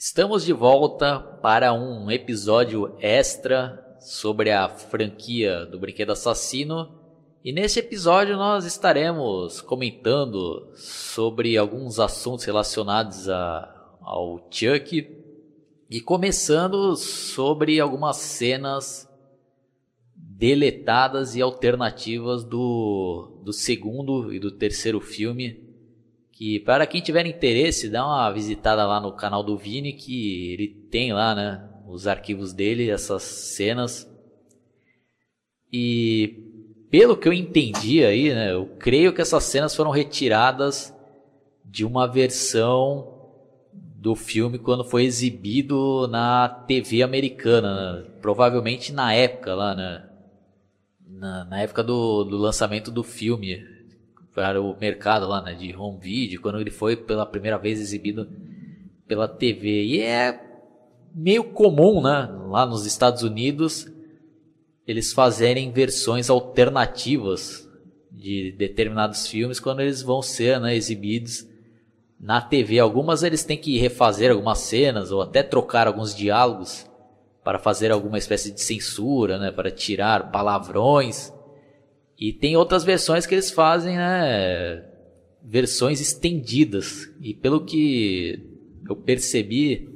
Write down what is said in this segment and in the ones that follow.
Estamos de volta para um episódio extra sobre a franquia do Brinquedo Assassino. E nesse episódio nós estaremos comentando sobre alguns assuntos relacionados a, ao Chuck e começando sobre algumas cenas deletadas e alternativas do, do segundo e do terceiro filme que para quem tiver interesse, dá uma visitada lá no canal do Vini, que ele tem lá, né, os arquivos dele, essas cenas. E pelo que eu entendi aí, né, eu creio que essas cenas foram retiradas de uma versão do filme quando foi exibido na TV americana, né? provavelmente na época lá, né, na, na época do, do lançamento do filme para o mercado lá, né, de home video, quando ele foi pela primeira vez exibido pela TV. E é meio comum, né, lá nos Estados Unidos, eles fazerem versões alternativas de determinados filmes quando eles vão ser né, exibidos na TV. Algumas eles têm que refazer algumas cenas ou até trocar alguns diálogos para fazer alguma espécie de censura, né, para tirar palavrões e tem outras versões que eles fazem, né? Versões estendidas. E pelo que eu percebi,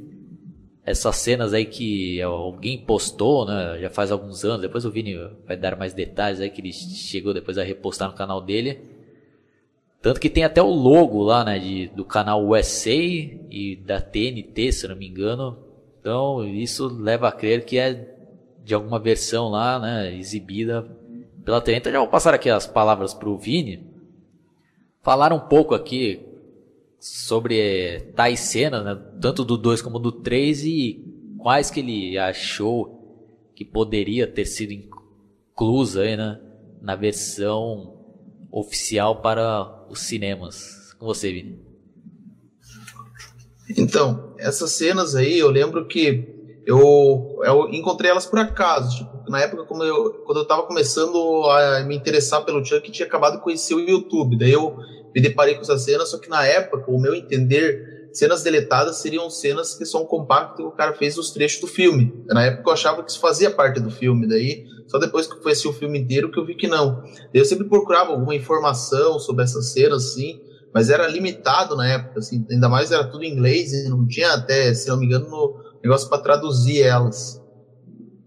essas cenas aí que alguém postou, né? Já faz alguns anos. Depois o Vini vai dar mais detalhes aí que ele chegou depois a repostar no canal dele. Tanto que tem até o logo lá, né? De, do canal USA e da TNT, se não me engano. Então isso leva a crer que é de alguma versão lá, né? Exibida pela TV. Então já vou passar aqui as palavras para o Vini. Falar um pouco aqui sobre eh, tais cenas, né? tanto do 2 como do 3 e quais que ele achou que poderia ter sido inclusa aí, né? na versão oficial para os cinemas. Com você, Vini. Então, essas cenas aí, eu lembro que eu, eu encontrei elas por acaso. Tipo, na época, como eu, quando eu estava começando a me interessar pelo Chuck, tinha acabado de conhecer o YouTube. Daí eu me deparei com essas cenas, só que na época, o meu entender, cenas deletadas seriam cenas que são compactas que o cara fez os trechos do filme. Na época eu achava que isso fazia parte do filme, daí só depois que eu conheci o filme inteiro que eu vi que não. Eu sempre procurava alguma informação sobre essas cenas, assim, mas era limitado na época, assim, ainda mais era tudo em inglês não tinha até, se não me engano, no, negócio para traduzir elas.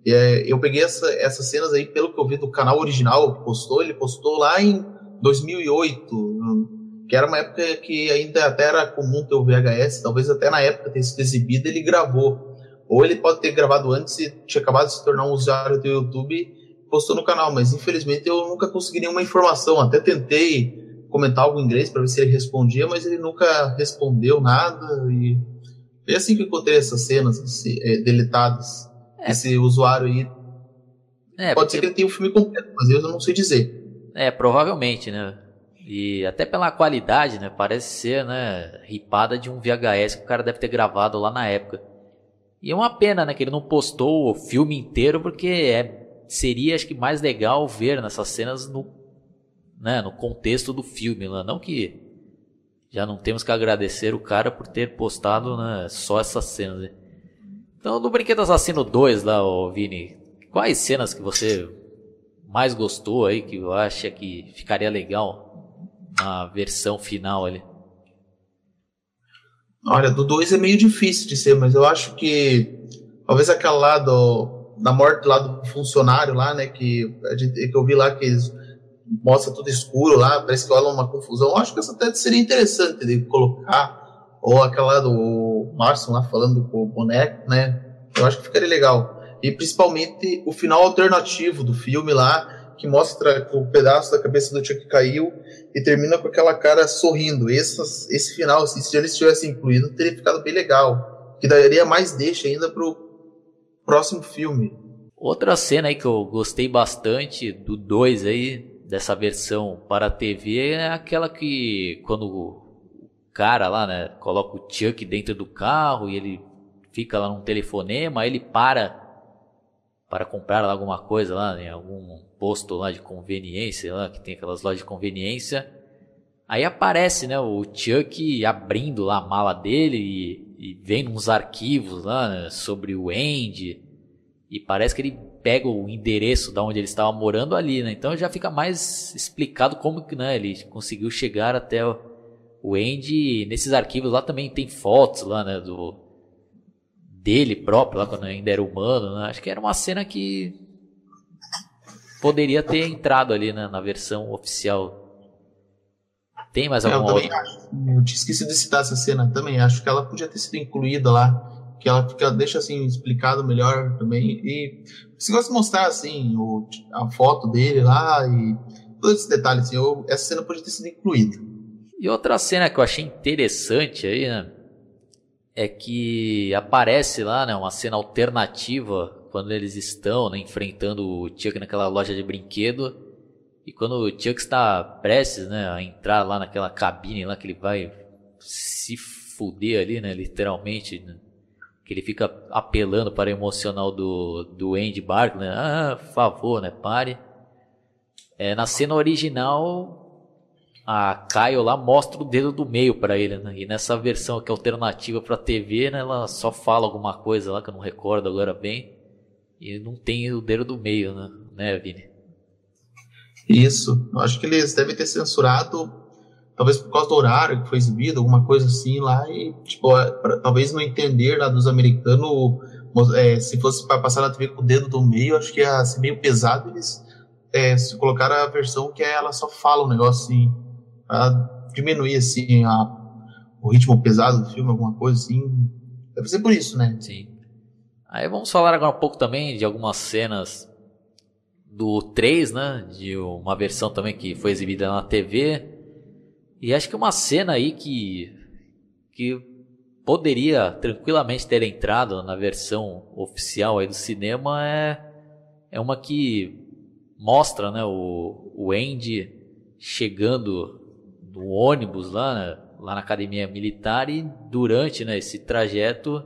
É, eu peguei essa, essas cenas aí, pelo que eu vi do canal original que postou, ele postou lá em 2008, que era uma época que ainda até era comum ter o VHS, talvez até na época ter sido exibido, ele gravou. Ou ele pode ter gravado antes e tinha acabado de se tornar um usuário do YouTube postou no canal, mas infelizmente eu nunca consegui nenhuma informação. Até tentei comentar algo em inglês para ver se ele respondia, mas ele nunca respondeu nada e é assim que eu encontrei essas cenas assim, é, deletadas. É. Esse usuário aí. É, Pode porque... ser que ele tenha o filme completo, mas eu não sei dizer. É, provavelmente, né? E até pela qualidade, né? Parece ser, né? Ripada de um VHS que o cara deve ter gravado lá na época. E é uma pena, né? Que ele não postou o filme inteiro, porque é, seria, acho que, mais legal ver nessas cenas no, né, no contexto do filme. Né? Não que já não temos que agradecer o cara por ter postado né, só essas cenas. Né? Então, no Brinquedo Assassino 2 lá, ô Vini, quais cenas que você mais gostou aí, que acha que ficaria legal na versão final ali? Olha, do 2 é meio difícil de ser, mas eu acho que talvez aquela lá do, da morte lá do funcionário lá, né, que, que eu vi lá que eles mostra tudo escuro lá, parece que rola uma confusão. Eu acho que essa até seria interessante de colocar, ou aquela do Marson lá falando com o boneco, né? Eu acho que ficaria legal. E principalmente o final alternativo do filme lá, que mostra o pedaço da cabeça do Chuck caiu e termina com aquela cara sorrindo. Esse, esse final, assim, se eles tivessem incluído, teria ficado bem legal. Que daria mais deixa ainda pro próximo filme. Outra cena aí que eu gostei bastante do 2 aí, dessa versão para a TV é aquela que quando o cara lá, né, coloca o Chuck dentro do carro e ele fica lá num telefonema, aí ele para para comprar alguma coisa lá em algum posto lá de conveniência, lá que tem aquelas lojas de conveniência. Aí aparece, né, o Chuck abrindo lá a mala dele e e vem uns arquivos lá né, sobre o Andy e parece que ele pega o endereço da onde ele estava morando ali, né? Então já fica mais explicado como que né, ele conseguiu chegar até o Andy. Nesses arquivos lá também tem fotos lá, né, do dele próprio lá quando ainda era humano, né? Acho que era uma cena que poderia ter entrado ali né, na versão oficial. Tem mais alguma é, eu também acho. Eu tinha esquecido de citar essa cena também. Acho que ela podia ter sido incluída lá. Que ela, que ela deixa assim explicado melhor também. E se gosta de mostrar assim o, a foto dele lá e todos esses detalhes. Assim, eu, essa cena podia ter sido incluída. E outra cena que eu achei interessante aí, né? É que aparece lá, né? Uma cena alternativa quando eles estão né, enfrentando o Chuck naquela loja de brinquedo. E quando o Chuck está prestes né, a entrar lá naquela cabine lá que ele vai se fuder ali, né? Literalmente. Né, que ele fica apelando para o emocional do, do Andy Bark, né? Ah, favor, né? Pare. É, na cena original, a Kyle lá mostra o dedo do meio para ele, né? E nessa versão que é alternativa para TV, né? Ela só fala alguma coisa lá que eu não recordo agora bem. E não tem o dedo do meio, né, né Vini? Isso. Eu acho que eles devem ter censurado, talvez por causa do horário que foi exibido, alguma coisa assim lá, e tipo, pra, talvez não entender lá dos americanos, é, se fosse para passar na TV com o dedo do meio, acho que ia ser meio pesado eles é, se colocaram a versão que ela só fala um negócio assim, pra diminuir assim a, o ritmo pesado do filme, alguma coisa assim. Deve ser por isso, né? Sim. Aí vamos falar agora um pouco também de algumas cenas do 3, né? De uma versão também que foi exibida na TV. E acho que uma cena aí que, que poderia tranquilamente ter entrado na versão oficial aí do cinema é, é uma que mostra né, o, o Andy chegando no ônibus lá, né, lá na academia militar e durante né, esse trajeto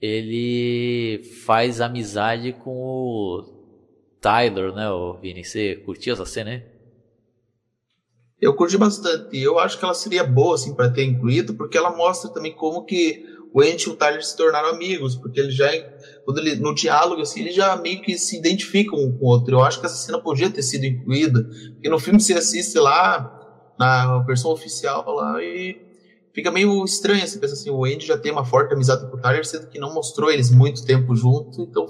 ele faz amizade com o Tyler, né, o Vini? Você curtiu essa cena aí? Eu curti bastante. Eu acho que ela seria boa, assim, para ter incluído, porque ela mostra também como que o Andy e o Tyler se tornaram amigos, porque ele já, quando ele, no diálogo, assim, eles já meio que se identificam um com o outro. Eu acho que essa cena podia ter sido incluída, porque no filme você assiste lá, na versão oficial lá, e fica meio estranho, você pensa assim, o Andy já tem uma forte amizade com o Tyler, sendo que não mostrou eles muito tempo junto, então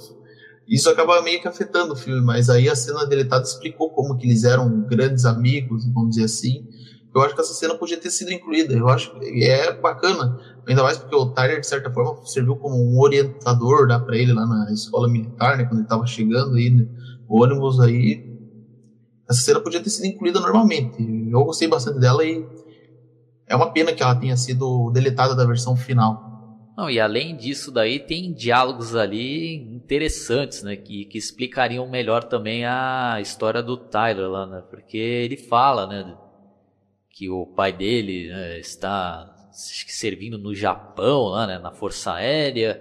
isso acaba meio que afetando o filme, mas aí a cena deletada explicou como que eles eram grandes amigos, vamos dizer assim. Eu acho que essa cena podia ter sido incluída, eu acho que é bacana, ainda mais porque o Tyler, de certa forma, serviu como um orientador né, para ele lá na escola militar, né, quando ele estava chegando aí, né, o ônibus aí. Essa cena podia ter sido incluída normalmente. Eu gostei bastante dela e é uma pena que ela tenha sido deletada da versão final. Não, e além disso daí tem diálogos ali interessantes, né, que, que explicariam melhor também a história do Tyler lá, né, porque ele fala, né, que o pai dele né, está servindo no Japão, lá, né, na Força Aérea,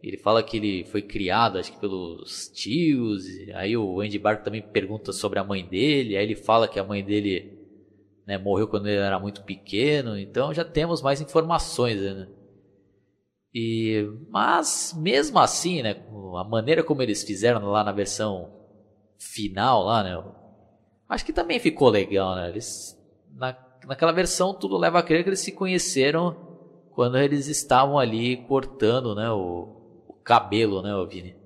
ele fala que ele foi criado, acho que pelos tios, aí o Andy Bark também pergunta sobre a mãe dele, aí ele fala que a mãe dele né, morreu quando ele era muito pequeno, então já temos mais informações, né? E, mas mesmo assim, né, a maneira como eles fizeram lá na versão final lá, né, acho que também ficou legal, né? Eles na, naquela versão tudo leva a crer que eles se conheceram quando eles estavam ali cortando, né, o, o cabelo, né, o Vini.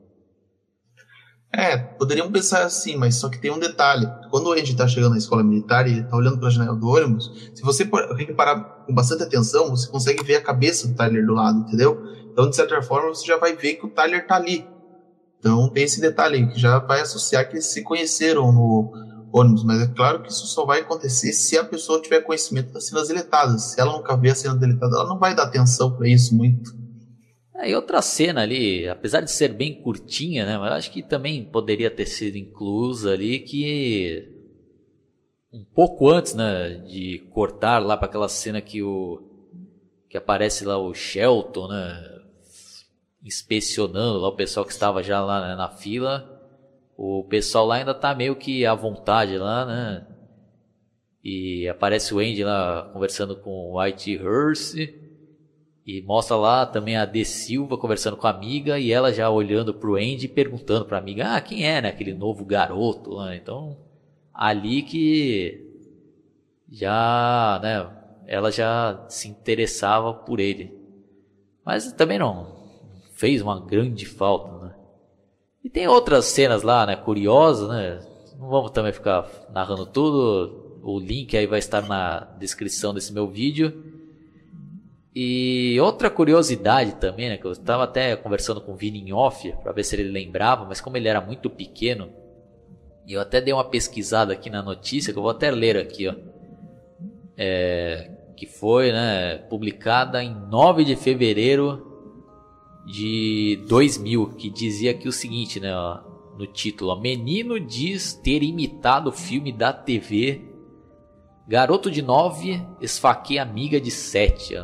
É, poderiam pensar assim, mas só que tem um detalhe. Quando o Andy está chegando na escola militar e ele tá olhando para a janela do ônibus, se você reparar com bastante atenção, você consegue ver a cabeça do Tyler do lado, entendeu? Então, de certa forma, você já vai ver que o Tyler tá ali. Então, tem esse detalhe aí, que já vai associar que eles se conheceram no ônibus. Mas é claro que isso só vai acontecer se a pessoa tiver conhecimento das cenas deletadas. Se ela nunca vê a cena deletada, ela não vai dar atenção para isso muito. É, e outra cena ali, apesar de ser bem curtinha, né? Mas acho que também poderia ter sido inclusa ali que um pouco antes, né, de cortar lá para aquela cena que o que aparece lá o Shelton, né, inspecionando lá o pessoal que estava já lá né, na fila. O pessoal lá ainda tá meio que à vontade lá, né? E aparece o Andy lá conversando com o White Hearst. E mostra lá também a De Silva conversando com a amiga e ela já olhando pro Andy perguntando pra amiga, ah, quem é, né? Aquele novo garoto, né? Então, ali que já, né? Ela já se interessava por ele. Mas também não fez uma grande falta, né? E tem outras cenas lá, né? Curiosas, né? Não vamos também ficar narrando tudo. O link aí vai estar na descrição desse meu vídeo. E outra curiosidade também, né, que eu estava até conversando com o Vini em off para ver se ele lembrava, mas como ele era muito pequeno, eu até dei uma pesquisada aqui na notícia, que eu vou até ler aqui, ó. É, que foi, né, publicada em 9 de fevereiro de 2000, que dizia aqui o seguinte, né, ó, no título, ó, Menino diz ter imitado o filme da TV Garoto de 9 esfaqueia amiga de 7.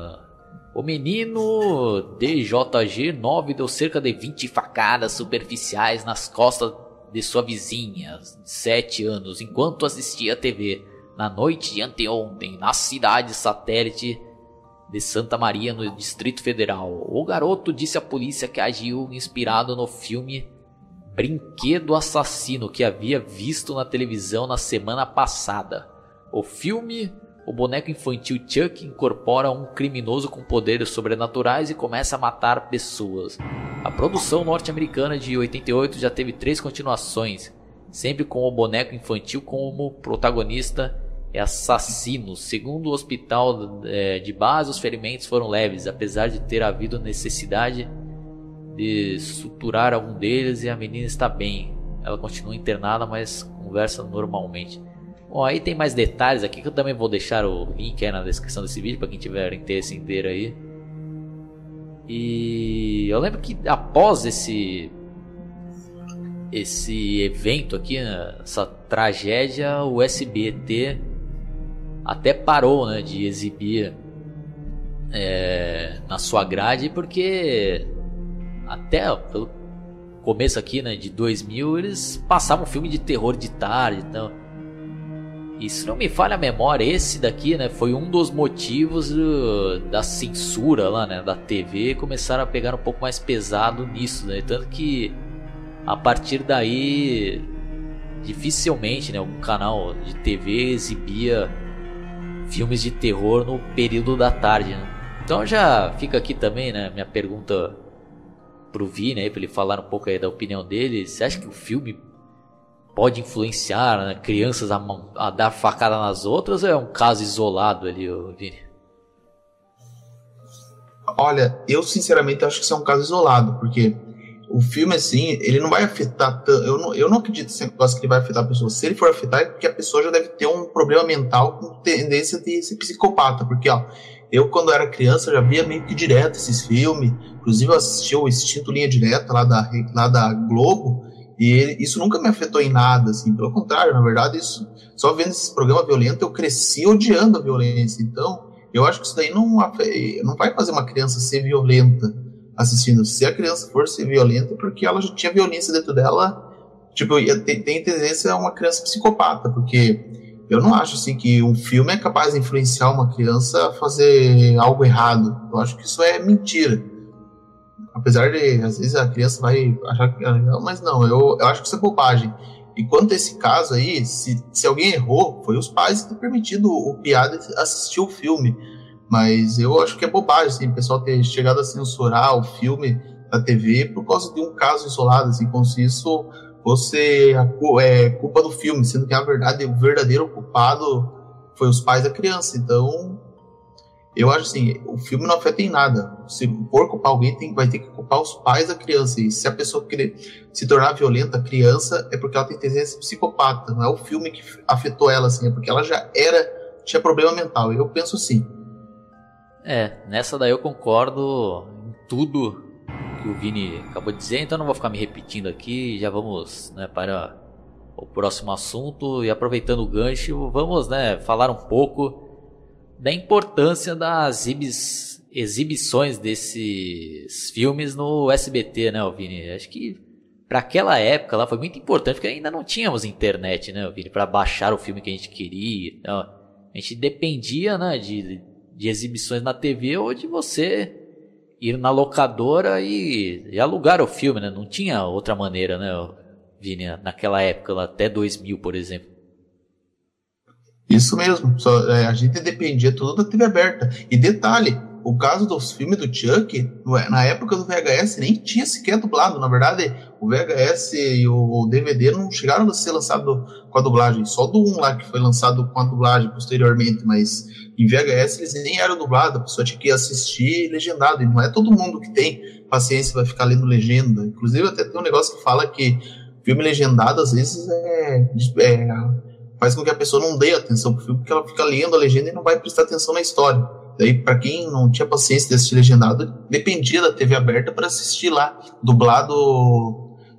O menino DJG9 deu cerca de 20 facadas superficiais nas costas de sua vizinha, de 7 anos, enquanto assistia a TV na noite de anteontem, na cidade satélite de Santa Maria, no Distrito Federal. O garoto disse à polícia que agiu inspirado no filme Brinquedo Assassino que havia visto na televisão na semana passada. O filme o boneco infantil Chuck incorpora um criminoso com poderes sobrenaturais e começa a matar pessoas. A produção norte-americana de 88 já teve três continuações, sempre com o boneco infantil como protagonista e assassino. Segundo o hospital é, de base, os ferimentos foram leves, apesar de ter havido necessidade de suturar algum deles e a menina está bem. Ela continua internada, mas conversa normalmente. Bom, aí tem mais detalhes aqui que eu também vou deixar o link aí na descrição desse vídeo para quem tiver interesse ter aí. E eu lembro que após esse esse evento aqui, né, essa tragédia, o SBT até parou né, de exibir é, na sua grade porque até pelo começo aqui né, de 2000 eles passavam filme de terror de tarde então e se não me falha a memória, esse daqui, né, foi um dos motivos do, da censura lá, né, da TV começaram a pegar um pouco mais pesado nisso, né? Tanto que a partir daí dificilmente, né, um canal de TV exibia filmes de terror no período da tarde, né? Então já fica aqui também, né, minha pergunta pro Vini aí, pra ele falar um pouco aí da opinião dele. Você acha que o filme pode influenciar né, crianças a, a, dar facada nas outras ou é um caso isolado ali, Vini? Olha, eu sinceramente acho que isso é um caso isolado, porque o filme, assim, ele não vai afetar. Eu não, eu não acredito nesse negócio que ele vai afetar a pessoa. Se ele for afetar, é porque a pessoa já deve ter um problema mental com tendência de ser psicopata. Porque, ó, eu, quando era criança, já via meio que direto esses filmes. Inclusive, eu assistia o Instinto Linha Direta lá da, lá da Globo. E isso nunca me afetou em nada, assim, pelo contrário, na verdade, isso, só vendo esse programa violento, eu cresci odiando a violência. Então, eu acho que isso daí não, não vai fazer uma criança ser violenta assistindo. Se a criança for ser violenta, é porque ela já tinha violência dentro dela, tipo, tem, tem tendência a uma criança psicopata, porque eu não acho assim que um filme é capaz de influenciar uma criança a fazer algo errado. Eu acho que isso é mentira. Apesar de, às vezes, a criança vai achar que é legal, mas não, eu, eu acho que isso é bobagem. E quanto a esse caso aí, se, se alguém errou, foi os pais que ter permitido o piada assistir o filme. Mas eu acho que é bobagem, assim, o pessoal ter chegado a censurar o filme da TV por causa de um caso isolado, assim, como se isso fosse a, é, culpa do filme, sendo que, na verdade, o verdadeiro culpado foi os pais da criança. Então, eu acho assim, o filme não afeta em nada. Se for culpar alguém, tem, vai ter que culpar os pais da criança. E se a pessoa querer se tornar violenta, criança, é porque ela tem tendência psicopata. Não é o filme que afetou ela, assim, é porque ela já era, tinha problema mental. Eu penso assim. É, nessa daí eu concordo em tudo que o Vini acabou de dizer, então não vou ficar me repetindo aqui. Já vamos né, para o próximo assunto. E aproveitando o gancho, vamos né, falar um pouco da importância das exibições desses filmes no SBT, né, Vini? Acho que para aquela época lá foi muito importante, porque ainda não tínhamos internet, né, Vini, para baixar o filme que a gente queria. Então, a gente dependia, né, de, de exibições na TV ou de você ir na locadora e, e, alugar o filme, né? Não tinha outra maneira, né, Vini? Naquela época, até 2000, por exemplo. Isso mesmo. Só, é, a gente dependia tudo da TV aberta. E detalhe, o caso dos filmes do Chuck, na época do VHS, nem tinha sequer dublado. Na verdade, o VHS e o DVD não chegaram a ser lançados com a dublagem. Só do 1 lá que foi lançado com a dublagem posteriormente. Mas em VHS eles nem eram dublados. A pessoa tinha que assistir legendado. E não é todo mundo que tem paciência vai ficar lendo legenda. Inclusive, até tem um negócio que fala que filme legendado, às vezes, é, é faz com que a pessoa não dê atenção pro filme, porque ela fica lendo a legenda e não vai prestar atenção na história. Daí, para quem não tinha paciência de assistir legendado, dependia da TV aberta para assistir lá, dublado,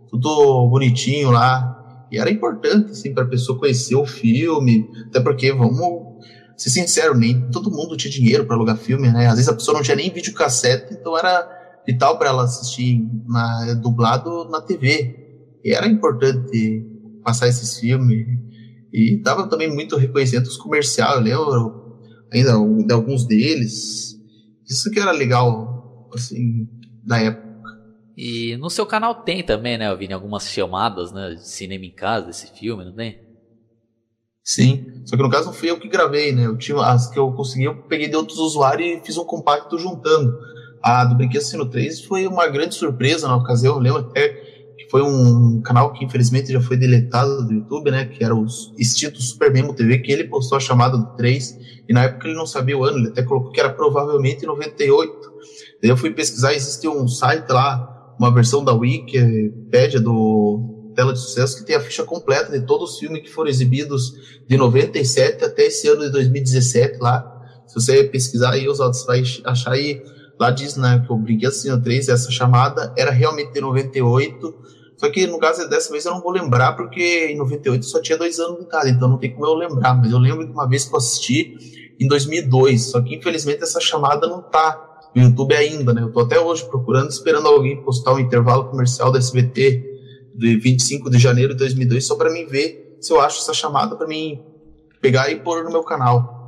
tudo bonitinho lá. E era importante, assim, para a pessoa conhecer o filme, até porque, vamos ser sincero, nem todo mundo tinha dinheiro para alugar filme, né? Às vezes a pessoa não tinha nem videocassete, então era vital para ela assistir na, dublado na TV. E era importante passar esses filmes. E dava também muito reconhecimento os comerciais, eu lembro ainda de alguns deles. Isso que era legal, assim, da época. E no seu canal tem também, né, Vini, algumas chamadas, né, de cinema em casa desse filme, não tem? Sim, só que no caso não fui eu que gravei, né, eu tinha, as que eu consegui, eu peguei de outros usuários e fiz um compacto juntando. A do Brinquedo Sino 3 foi uma grande surpresa na ocasião, eu lembro até foi um canal que infelizmente já foi deletado do YouTube, né? Que era o extinto Super Memo TV, que ele postou a chamada do 3, e na época ele não sabia o ano, ele até colocou que era provavelmente 98. Daí eu fui pesquisar, existe um site lá, uma versão da Wikipedia do Tela de Sucesso, que tem a ficha completa de todos os filmes que foram exibidos de 97 até esse ano de 2017 lá. Se você pesquisar aí, os outros vai achar aí, lá diz, né, que o Brinquedo Assino 3, essa chamada era realmente de 98, só que no caso dessa vez eu não vou lembrar, porque em 98 só tinha dois anos de idade, então não tem como eu lembrar. Mas eu lembro de uma vez que eu assisti em 2002, só que infelizmente essa chamada não tá no YouTube ainda, né? Eu tô até hoje procurando, esperando alguém postar um intervalo comercial da SBT de 25 de janeiro de 2002 só para mim ver se eu acho essa chamada para mim pegar e pôr no meu canal.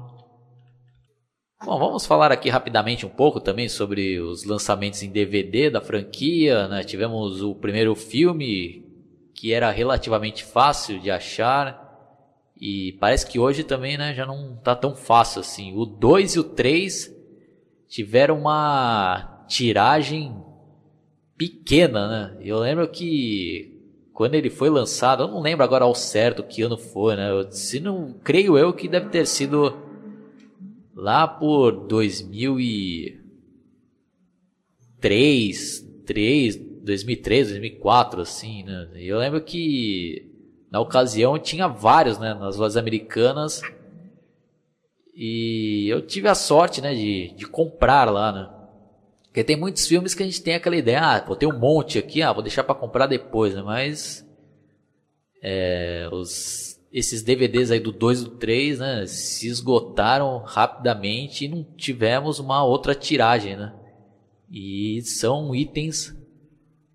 Bom, vamos falar aqui rapidamente um pouco também sobre os lançamentos em DVD da franquia. Né? Tivemos o primeiro filme que era relativamente fácil de achar e parece que hoje também né, já não está tão fácil assim. O 2 e o 3 tiveram uma tiragem pequena, né? Eu lembro que quando ele foi lançado, eu não lembro agora ao certo que ano foi, né? Se não, creio eu que deve ter sido lá por 2003, 3, 2003, 2004, assim, né? Eu lembro que na ocasião tinha vários, né, nas lojas americanas. E eu tive a sorte, né, de, de comprar lá, né? Porque tem muitos filmes que a gente tem aquela ideia, ah, vou ter um monte aqui, ah, vou deixar para comprar depois, né? Mas é, os esses DVDs aí do 2 e do 3, né, se esgotaram rapidamente e não tivemos uma outra tiragem, né? E são itens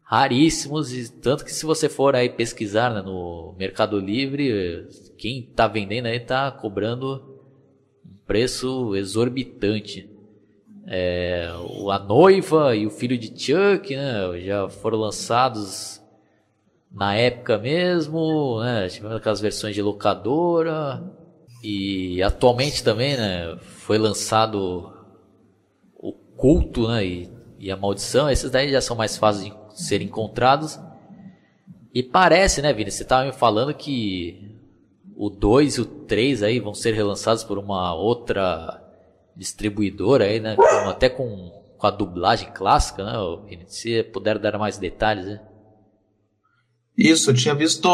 raríssimos, e tanto que se você for aí pesquisar né, no Mercado Livre, quem está vendendo aí está cobrando um preço exorbitante. É, a noiva e o filho de Chuck né, já foram lançados na época mesmo, né? Tivemos aquelas versões de locadora. E atualmente também, né? Foi lançado o culto, né? E, e a maldição. Esses daí já são mais fáceis de serem encontrados. E parece, né, Vini? Você estava me falando que o 2 e o 3 aí vão ser relançados por uma outra distribuidora aí, né? Até com, com a dublagem clássica, né, Vini? Se puder dar mais detalhes, né? Isso, eu tinha visto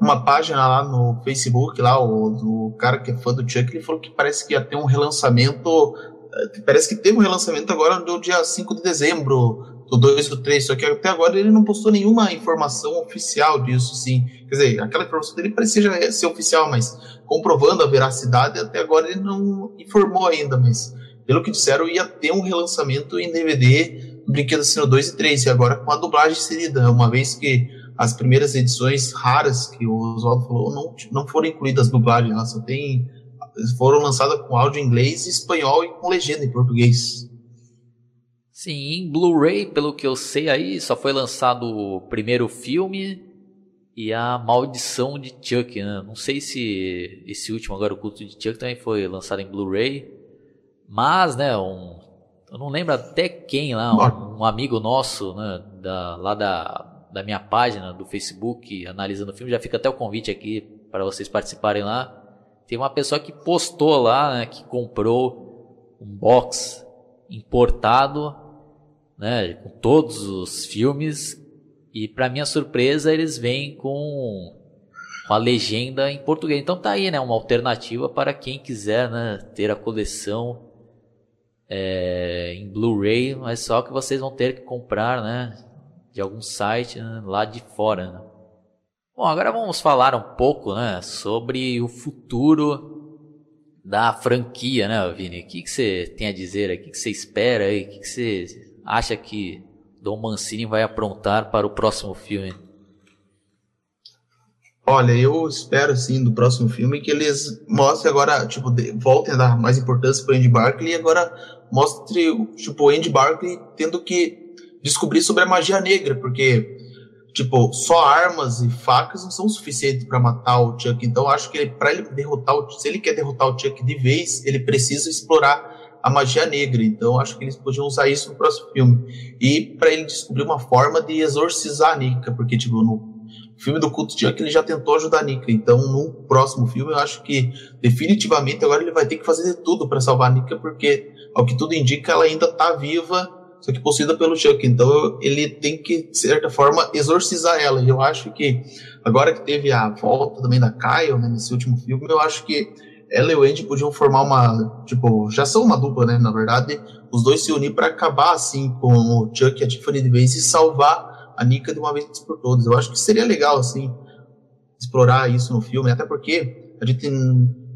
uma página lá no Facebook, lá, o do cara que é fã do Chuck, ele falou que parece que ia ter um relançamento. Eh, parece que teve um relançamento agora no dia 5 de dezembro, do 2 do 3, só que até agora ele não postou nenhuma informação oficial disso, sim. Quer dizer, aquela informação dele parecia ser oficial, mas comprovando a veracidade, até agora ele não informou ainda, mas pelo que disseram, ia ter um relançamento em DVD do Brinquedo Assino 2 e 3, e agora com a dublagem inserida, uma vez que as primeiras edições raras que o Oswaldo falou não, não foram incluídas dublagens, elas só tem, foram lançadas com áudio em inglês, espanhol e com legenda em português. Sim, em Blu-ray, pelo que eu sei aí, só foi lançado o primeiro filme e a Maldição de Chuck, né? Não sei se esse último agora, o Culto de Chuck, também foi lançado em Blu-ray. Mas, né, um, eu não lembro até quem lá, um, um amigo nosso, né, da, lá da, da minha página do Facebook, analisando o filme, já fica até o convite aqui para vocês participarem lá. Tem uma pessoa que postou lá, né, que comprou um box importado, né, com todos os filmes e para minha surpresa eles vêm com, a legenda em português. Então tá aí, né, uma alternativa para quem quiser, né, ter a coleção é, em Blu-ray, mas só que vocês vão ter que comprar, né, de algum site né, lá de fora. Né? Bom, agora vamos falar um pouco, né, sobre o futuro da franquia, né, Vini? O que, você tem a dizer aí? O que, você espera aí? O que, você acha que Dom Mancini vai aprontar para o próximo filme? Olha, eu espero sim do próximo filme que eles mostrem agora, tipo, voltem a dar mais importância para Andy Barkley e agora mostre, tipo, Andy Barkley tendo que descobrir sobre a magia negra, porque, tipo, só armas e facas não são suficientes para matar o Chuck. Então, acho que para ele derrotar o, se ele quer derrotar o Chuck de vez, ele precisa explorar a magia negra. Então, acho que eles podiam usar isso no próximo filme. E para ele descobrir uma forma de exorcizar a Nika, porque, tipo, no filme do culto de Chuck ele já tentou ajudar a Nika. Então, no próximo filme, eu acho que definitivamente agora ele vai ter que fazer de tudo para salvar a Nika, porque, ao que tudo indica, ela ainda está viva, só que possuída pelo Chuck. Então, ele tem que, de certa forma, exorcizar ela. E eu acho que, agora que teve a volta também da Kyle, né, nesse último filme, eu acho que ela e o Andy podiam formar uma, tipo, já são uma dupla, né, na verdade, os dois se unir para acabar, assim, com o Chuck e a Tiffany de vez e salvar a Nika de uma vez por todas. Eu acho que seria legal, assim, explorar isso no filme, até porque a gente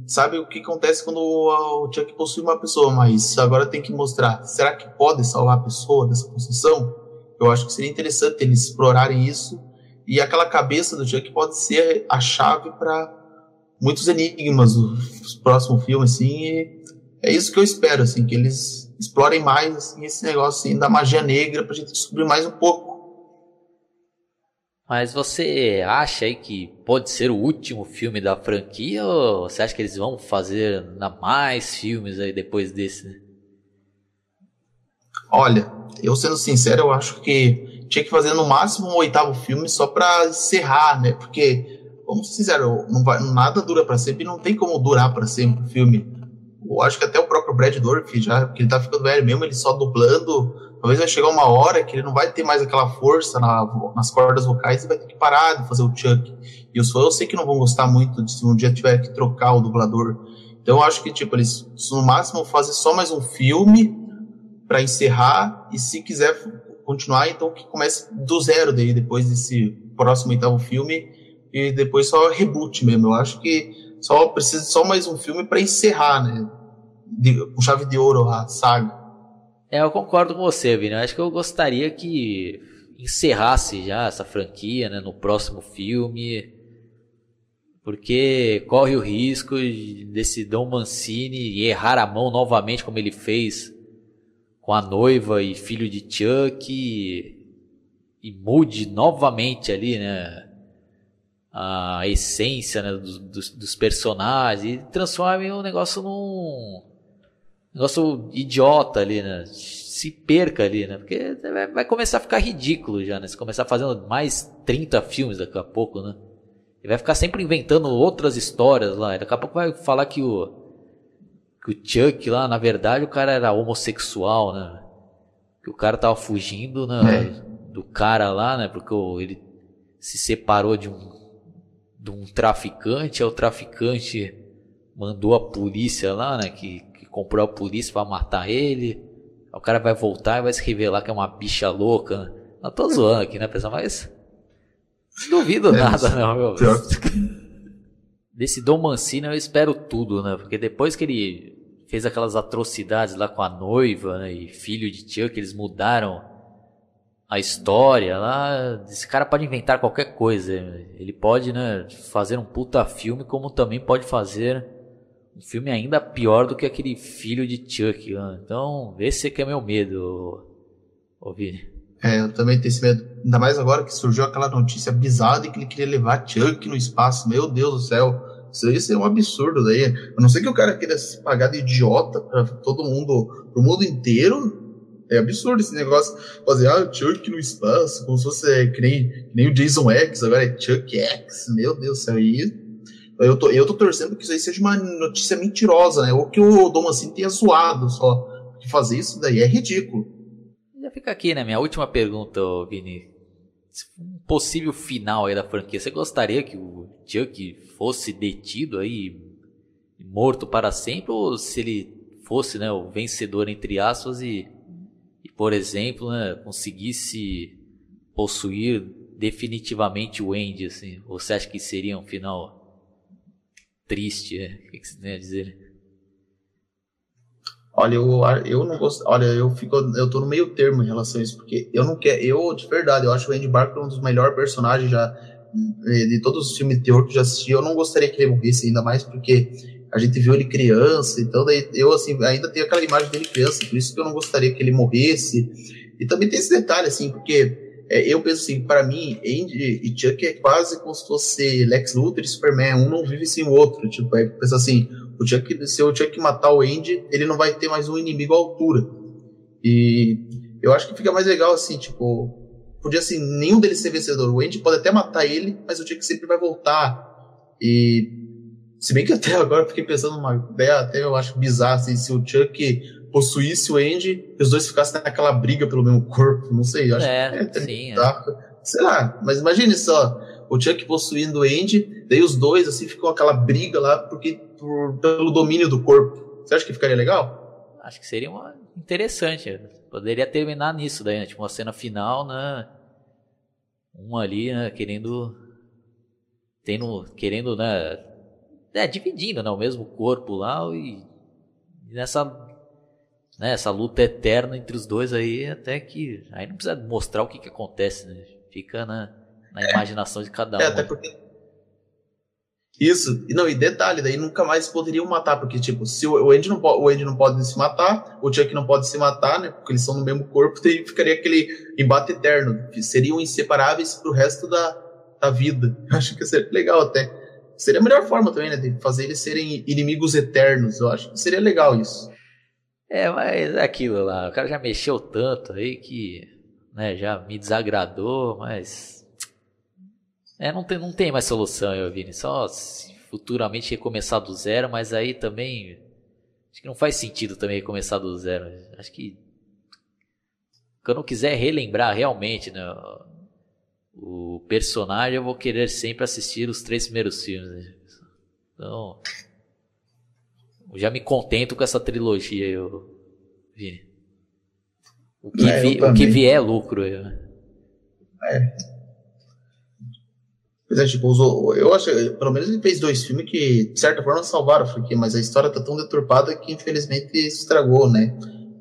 sabe o que acontece quando o Chuck possui uma pessoa, mas agora tem que mostrar, será que pode salvar a pessoa dessa possessão? Eu acho que seria interessante eles explorarem isso, e aquela cabeça do Chuck pode ser a chave para muitos enigmas os próximos filmes, assim, é isso que eu espero, assim, que eles explorem mais, assim, esse negócio, assim, da magia negra pra gente descobrir mais um pouco. Mas você acha aí que pode ser o último filme da franquia ou você acha que eles vão fazer mais filmes aí depois desse? Olha, eu sendo sincero, eu acho que tinha que fazer no máximo um oitavo filme só para encerrar, né? Porque vamos ser sinceros, não vai, nada dura para sempre e não tem como durar para sempre o filme. Eu acho que até o próprio Brad Dourif, já que ele tá ficando velho mesmo, ele só dublando, talvez vai chegar uma hora que ele não vai ter mais aquela força na, nas cordas vocais e vai ter que parar de fazer o Chuck. E os fãs eu sei que não vão gostar muito de se um dia tiver que trocar o dublador. Então eu acho que, tipo, eles no máximo fazer só mais um filme para encerrar e se quiser continuar, então que comece do zero daí, depois desse próximo oitavo filme e depois só reboot mesmo. Eu acho que só precisa só mais um filme para encerrar, né? De, com chave de ouro a saga. É, eu concordo com você, Vini. Eu acho que eu gostaria que encerrasse já essa franquia, né, no próximo filme. Porque corre o risco desse Dom Mancini errar a mão novamente, como ele fez com a noiva e filho de Chuck, e, e mude novamente ali, né? a essência né, dos, dos, dos, personagens e transforma em um negócio num negócio idiota ali, né? Se perca ali, né? Porque vai começar a ficar ridículo já, né? Se começar fazendo mais 30 filmes daqui a pouco, né? E vai ficar sempre inventando outras histórias lá. Daqui a pouco vai falar que o que o Chuck lá, na verdade, o cara era homossexual, né? Que o cara tava fugindo, né? É. Do cara lá, né? Porque ele se separou de um de um traficante, é o traficante mandou a polícia lá, né, que comprou a polícia para matar ele. O cara vai voltar e vai se revelar que é uma bicha louca. Né? Não tô zoando aqui, né, pessoal? Mas duvido é, nada, não, meu. Desse Dom Mancini eu espero tudo, né? Porque depois que ele fez aquelas atrocidades lá com a noiva né, e filho de tio, que eles mudaram a história lá. Esse cara pode inventar qualquer coisa. Ele pode, né, fazer um puta filme, como também pode fazer um filme ainda pior do que aquele filho de Chuck. Né? Então, esse que é meu medo, ouvir. É, eu também tenho esse medo. Ainda mais agora que surgiu aquela notícia bizarra de que ele queria levar Chuck no espaço. Meu Deus do céu. Isso ia ser um absurdo daí. A não ser que o cara queira se pagar de idiota pra todo mundo, pro mundo inteiro. É absurdo esse negócio. Fazer, ah, Chuck no espaço, como se fosse é, que, nem, que nem o Jason X, agora é Chuck X. Meu Deus do céu. E eu tô, eu tô torcendo que isso aí seja uma notícia mentirosa, né? Ou que o Dom assim tenha zoado só. Fazer isso daí é ridículo. Já fica aqui, né? Minha última pergunta, Vini. Um possível final aí da franquia. Você gostaria que o Chuck fosse detido aí, morto para sempre, ou se ele fosse né, o vencedor, entre aspas, e, e por exemplo, né, conseguisse possuir definitivamente o Andy, assim? Você acha que seria um final triste, é. O que, você tem a dizer? Olha, eu, eu não gosto. Olha, eu fico. Eu tô no meio termo em relação a isso, porque eu não quero. Eu, de verdade, eu acho o Andy Barker um dos melhores personagens já. De todos os filmes de terror que eu já assisti, eu não gostaria que ele morresse ainda mais, porque a gente viu ele criança, então daí eu assim, ainda tenho aquela imagem dele criança, por isso que eu não gostaria que ele morresse. E também tem esse detalhe, assim, porque é, eu penso assim, para mim, Andy e Chuck é quase como se fosse Lex Luthor e Superman, um não vive sem o outro. Tipo, é, pensa assim, o Chuck, se o Chuck matar o Andy, ele não vai ter mais um inimigo à altura. E eu acho que fica mais legal assim, tipo, podia assim, nenhum deles ser vencedor. O Andy pode até matar ele, mas o Chuck sempre vai voltar. E se bem que até agora eu fiquei pensando numa ideia, até eu acho bizarro, assim, se o Chuck possuísse o Andy e os dois ficassem naquela briga pelo mesmo corpo, não sei, acho é, que é, sim, é. sei lá, mas imagine só, o Chuck possuindo o Andy, daí os dois assim ficam aquela briga lá porque por, pelo domínio do corpo. Você acha que ficaria legal? Acho que seria uma interessante. Poderia terminar nisso daí, né? Tipo uma cena final, né? Um ali, né? Querendo tendo querendo, né, é, dividindo, né, o mesmo corpo lá e nessa né, essa luta eterna entre os dois aí, até que. Aí não precisa mostrar o que, que acontece, né? Fica na, na é. imaginação de cada um. É, até porque. Isso, e não, e detalhe, daí nunca mais poderiam matar, porque, tipo, se o Andy não, o Andy não pode se matar, o Chuck não pode se matar, né? Porque eles são no mesmo corpo, daí ficaria aquele embate eterno. Que seriam inseparáveis pro resto da, da vida. Acho que seria legal até. Seria a melhor forma também, né? De fazer eles serem inimigos eternos. Eu acho que seria legal isso. É, mas é aquilo lá, o cara já mexeu tanto aí que né, já me desagradou, mas. É, não tem, não tem mais solução, eu Vini. Só futuramente recomeçar do zero, mas aí também. Acho que não faz sentido também recomeçar do zero. Acho que. Quando eu quiser relembrar realmente né, o personagem, eu vou querer sempre assistir os três primeiros filmes. Né? Então. Eu já me contento com essa trilogia, eu, Vini. O que, é, vi, o que vier é lucro. Eu. É. Pois é, tipo, usou, eu acho, pelo menos ele fez dois filmes que, de certa forma, salvaram a franquia, mas a história tá tão deturpada que, infelizmente, estragou, né?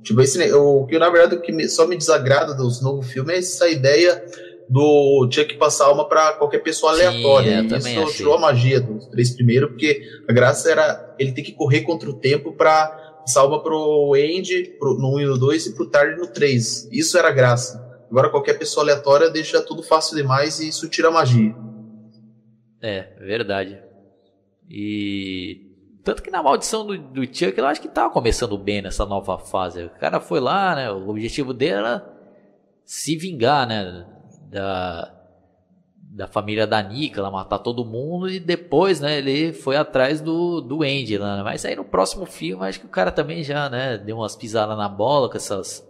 Tipo, esse, o que, na verdade, o que me, só me desagrada dos novos filmes é essa ideia do tinha que passar alma para qualquer pessoa aleatória. Sim, Isso achei. tirou a magia dos três primeiros, porque a graça era ele ter que correr contra o tempo para salva pro Andy pro, no 1 e no 2 e pro Tardy no 3. Isso era a graça. Agora qualquer pessoa aleatória deixa tudo fácil demais e isso tira a magia. É, verdade. E tanto que na maldição do, do Chuck, eu acho que tava começando bem nessa nova fase. O cara foi lá, né? O objetivo dele era se vingar, né? Da, da família da Nika, ela matar todo mundo e depois, né, ele foi atrás do, do Andy lá. Né? Mas aí no próximo filme, acho que o cara também já, né, deu umas pisadas na bola com essas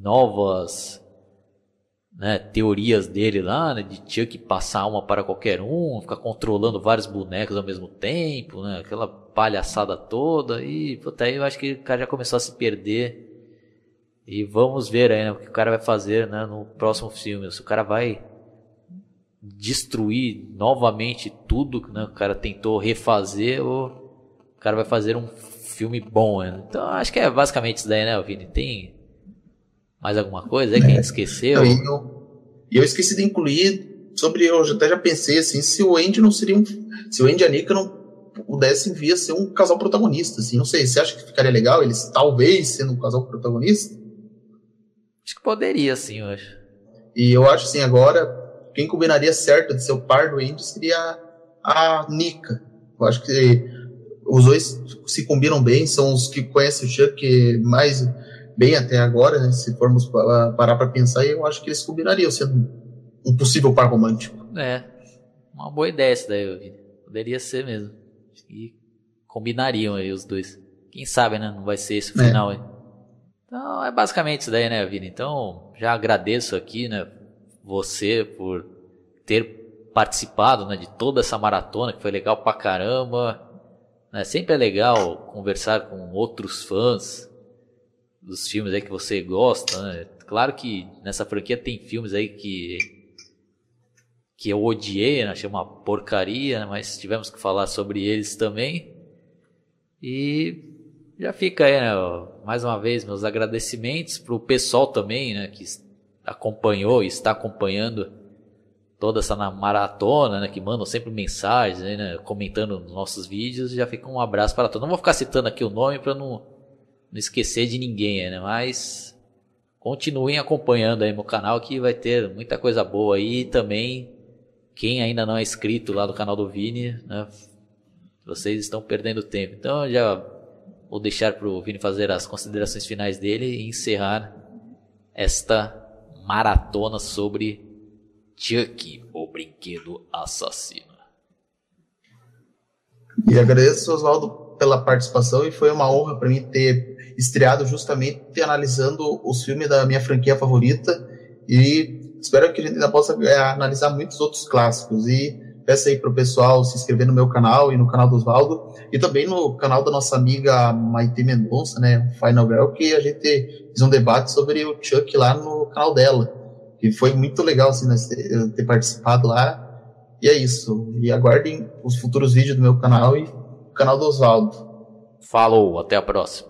novas né, teorias dele lá, né, de Chuck passar uma para qualquer um, ficar controlando vários bonecos ao mesmo tempo, né, aquela palhaçada toda e puta, aí eu acho que o cara já começou a se perder e vamos ver aí né, o que o cara vai fazer né, no próximo filme. Se o cara vai destruir novamente tudo que né, o cara tentou refazer ou o cara vai fazer um filme bom. Né? Então acho que é basicamente isso daí, né, Vini? Tem mais alguma coisa aí que a gente esqueceu? E eu, eu, esqueci de incluir sobre, eu até já pensei assim, se o Andy não seria um. Se o Andy e a Nika não pudessem vir a ser um casal protagonista, assim, não sei, você acha que ficaria legal eles talvez sendo um casal protagonista? Acho que poderia, sim, eu acho. E eu acho assim, agora, quem combinaria certo de ser o par do Andy seria a Nika. Eu acho que os dois se combinam bem, são os que conhecem o Chuck mais bem até agora, né? Se formos parar para pensar, eu acho que eles combinariam sendo um possível par romântico. É, uma boa ideia essa daí, Poderia ser mesmo. E combinariam aí os dois. Quem sabe, né? Não vai ser esse o é. final aí. Então é basicamente isso daí, né, Vini? Então já agradeço aqui, né, você por ter participado né, de toda essa maratona, que foi legal pra caramba. Né? Sempre é legal conversar com outros fãs dos filmes aí que você gosta, né? Claro que nessa franquia tem filmes aí que que eu odiei, né? achei uma porcaria, né? mas tivemos que falar sobre eles também. E já fica aí, né, mais uma vez, meus agradecimentos para o pessoal também, né, que acompanhou e está acompanhando toda essa maratona, né, que mandam sempre mensagens, né, comentando nos nossos vídeos. Já fica um abraço para todos. Não vou ficar citando aqui o nome para não, não esquecer de ninguém, né, mas continuem acompanhando aí meu canal que vai ter muita coisa boa aí e também quem ainda não é inscrito lá no canal do Vini, né, vocês estão perdendo tempo. Então já Vou deixar para o Vini fazer as considerações finais dele e encerrar esta maratona sobre Chuck, o brinquedo assassino. E agradeço, Oswaldo, pela participação e foi uma honra para mim ter estreado justamente analisando os filmes da minha franquia favorita e espero que a gente ainda possa é, analisar muitos outros clássicos e peço aí para o pessoal se inscrever no meu canal e no canal do Oswaldo, e também no canal da nossa amiga Maite Mendonça, né, Final Girl, que a gente fez um debate sobre o Chuck lá no canal dela, que foi muito legal, assim, né, ter participado lá, e é isso. E aguardem os futuros vídeos do meu canal e canal do Oswaldo. Falou, até a próxima.